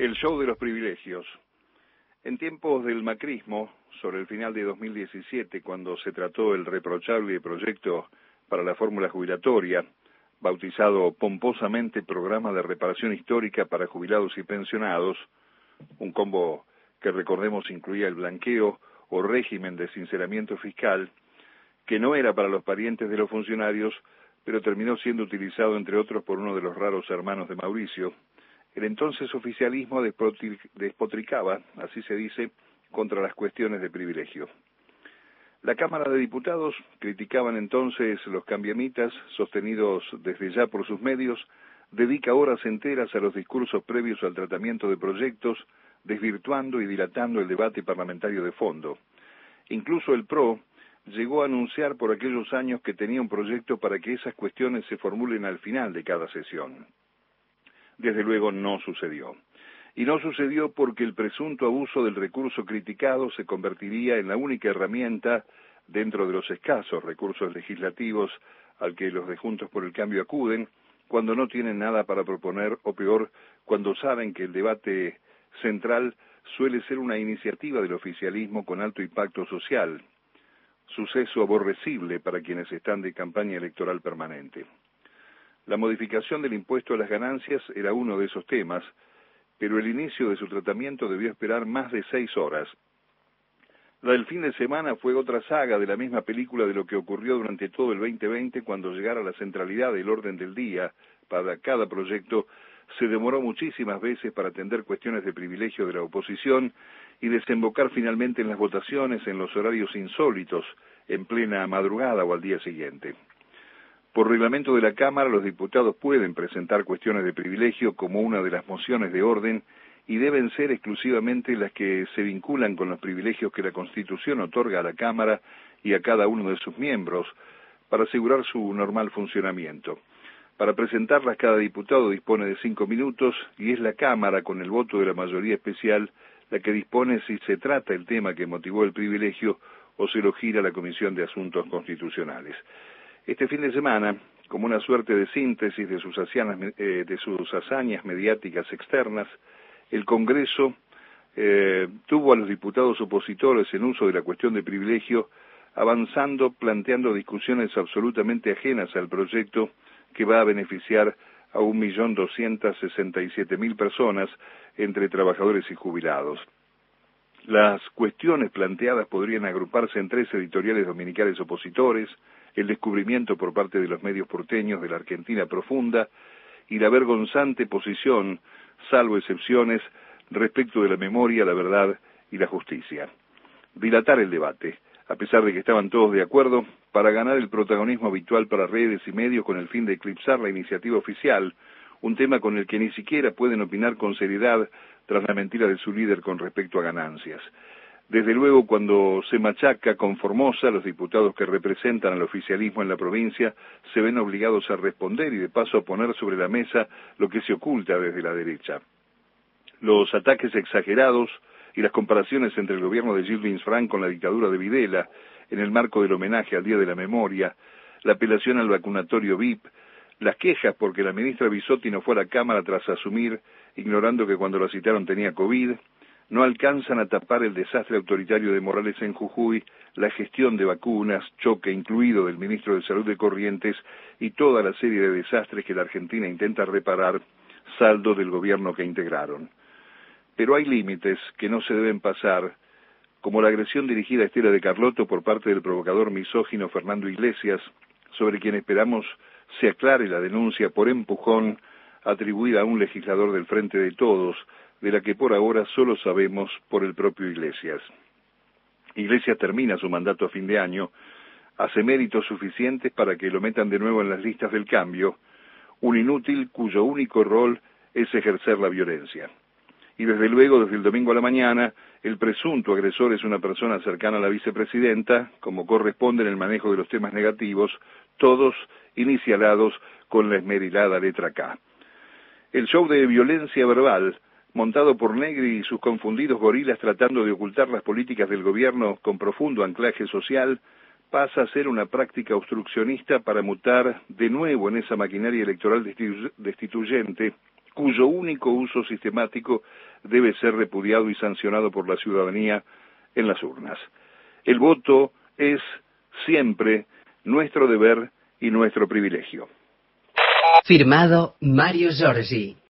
El show de los privilegios. En tiempos del macrismo, sobre el final de 2017, cuando se trató el reprochable proyecto para la fórmula jubilatoria, bautizado pomposamente Programa de Reparación Histórica para Jubilados y Pensionados, un combo que recordemos incluía el blanqueo o régimen de sinceramiento fiscal, que no era para los parientes de los funcionarios, pero terminó siendo utilizado entre otros por uno de los raros hermanos de Mauricio, el entonces oficialismo despotricaba, así se dice, contra las cuestiones de privilegio. La Cámara de Diputados criticaban entonces los cambiamitas, sostenidos desde ya por sus medios, dedica horas enteras a los discursos previos al tratamiento de proyectos, desvirtuando y dilatando el debate parlamentario de fondo. Incluso el PRO llegó a anunciar por aquellos años que tenía un proyecto para que esas cuestiones se formulen al final de cada sesión. Desde luego no sucedió. Y no sucedió porque el presunto abuso del recurso criticado se convertiría en la única herramienta dentro de los escasos recursos legislativos al que los de Juntos por el Cambio acuden cuando no tienen nada para proponer o peor, cuando saben que el debate central suele ser una iniciativa del oficialismo con alto impacto social, suceso aborrecible para quienes están de campaña electoral permanente. La modificación del impuesto a las ganancias era uno de esos temas, pero el inicio de su tratamiento debió esperar más de seis horas. La del fin de semana fue otra saga de la misma película de lo que ocurrió durante todo el 2020 cuando llegara la centralidad del orden del día para cada proyecto se demoró muchísimas veces para atender cuestiones de privilegio de la oposición y desembocar finalmente en las votaciones en los horarios insólitos, en plena madrugada o al día siguiente. Por reglamento de la Cámara, los diputados pueden presentar cuestiones de privilegio como una de las mociones de orden y deben ser exclusivamente las que se vinculan con los privilegios que la Constitución otorga a la Cámara y a cada uno de sus miembros para asegurar su normal funcionamiento. Para presentarlas cada diputado dispone de cinco minutos y es la Cámara, con el voto de la mayoría especial, la que dispone si se trata el tema que motivó el privilegio o se lo gira a la Comisión de Asuntos Constitucionales. Este fin de semana, como una suerte de síntesis de sus, eh, hazañas mediáticas externas, el Congreso eh, tuvo a los diputados opositores en uso de la cuestión de privilegio avanzando, planteando discusiones absolutamente ajenas al proyecto que va a beneficiar a 1.267.000 personas entre trabajadores y jubilados. Las cuestiones planteadas podrían agruparse en tres editoriales dominicales opositores, el descubrimiento por parte de los medios porteños de la Argentina profunda y la vergonzante posición, salvo excepciones, respecto de la memoria, la verdad y la justicia. Dilatar el debate, a pesar de que estaban todos de acuerdo, para ganar el protagonismo habitual para redes y medios con el fin de eclipsar la iniciativa oficial, un tema con el que ni siquiera pueden opinar con seriedad tras la mentira de su líder con respecto a ganancias. Desde luego, cuando se machaca con Formosa, los diputados que representan al oficialismo en la provincia se ven obligados a responder y de paso a poner sobre la mesa lo que se oculta desde la derecha. Los ataques exagerados y las comparaciones entre el gobierno de Gilles Frank con la dictadura de Videla, en el marco del homenaje al Día de la Memoria, la apelación al vacunatorio VIP, las quejas porque la ministra Bisotti no fue a la Cámara tras asumir, ignorando que cuando la citaron tenía COVID, no alcanzan a tapar el desastre autoritario de Morales en Jujuy, la gestión de vacunas, choque incluido del ministro de Salud de Corrientes y toda la serie de desastres que la Argentina intenta reparar, saldo del gobierno que integraron. Pero hay límites que no se deben pasar, como la agresión dirigida a Estela de Carlotto por parte del provocador misógino Fernando Iglesias, sobre quien esperamos se aclare la denuncia por empujón atribuida a un legislador del Frente de Todos, de la que por ahora solo sabemos por el propio Iglesias. Iglesias termina su mandato a fin de año, hace méritos suficientes para que lo metan de nuevo en las listas del cambio, un inútil cuyo único rol es ejercer la violencia. Y desde luego, desde el domingo a la mañana, el presunto agresor es una persona cercana a la vicepresidenta, como corresponde en el manejo de los temas negativos, todos inicialados con la esmerilada letra K. El show de violencia verbal, montado por Negri y sus confundidos gorilas tratando de ocultar las políticas del gobierno con profundo anclaje social, pasa a ser una práctica obstruccionista para mutar de nuevo en esa maquinaria electoral destituyente, cuyo único uso sistemático debe ser repudiado y sancionado por la ciudadanía en las urnas. El voto es siempre nuestro deber y nuestro privilegio. Firmado Mario Giorgi.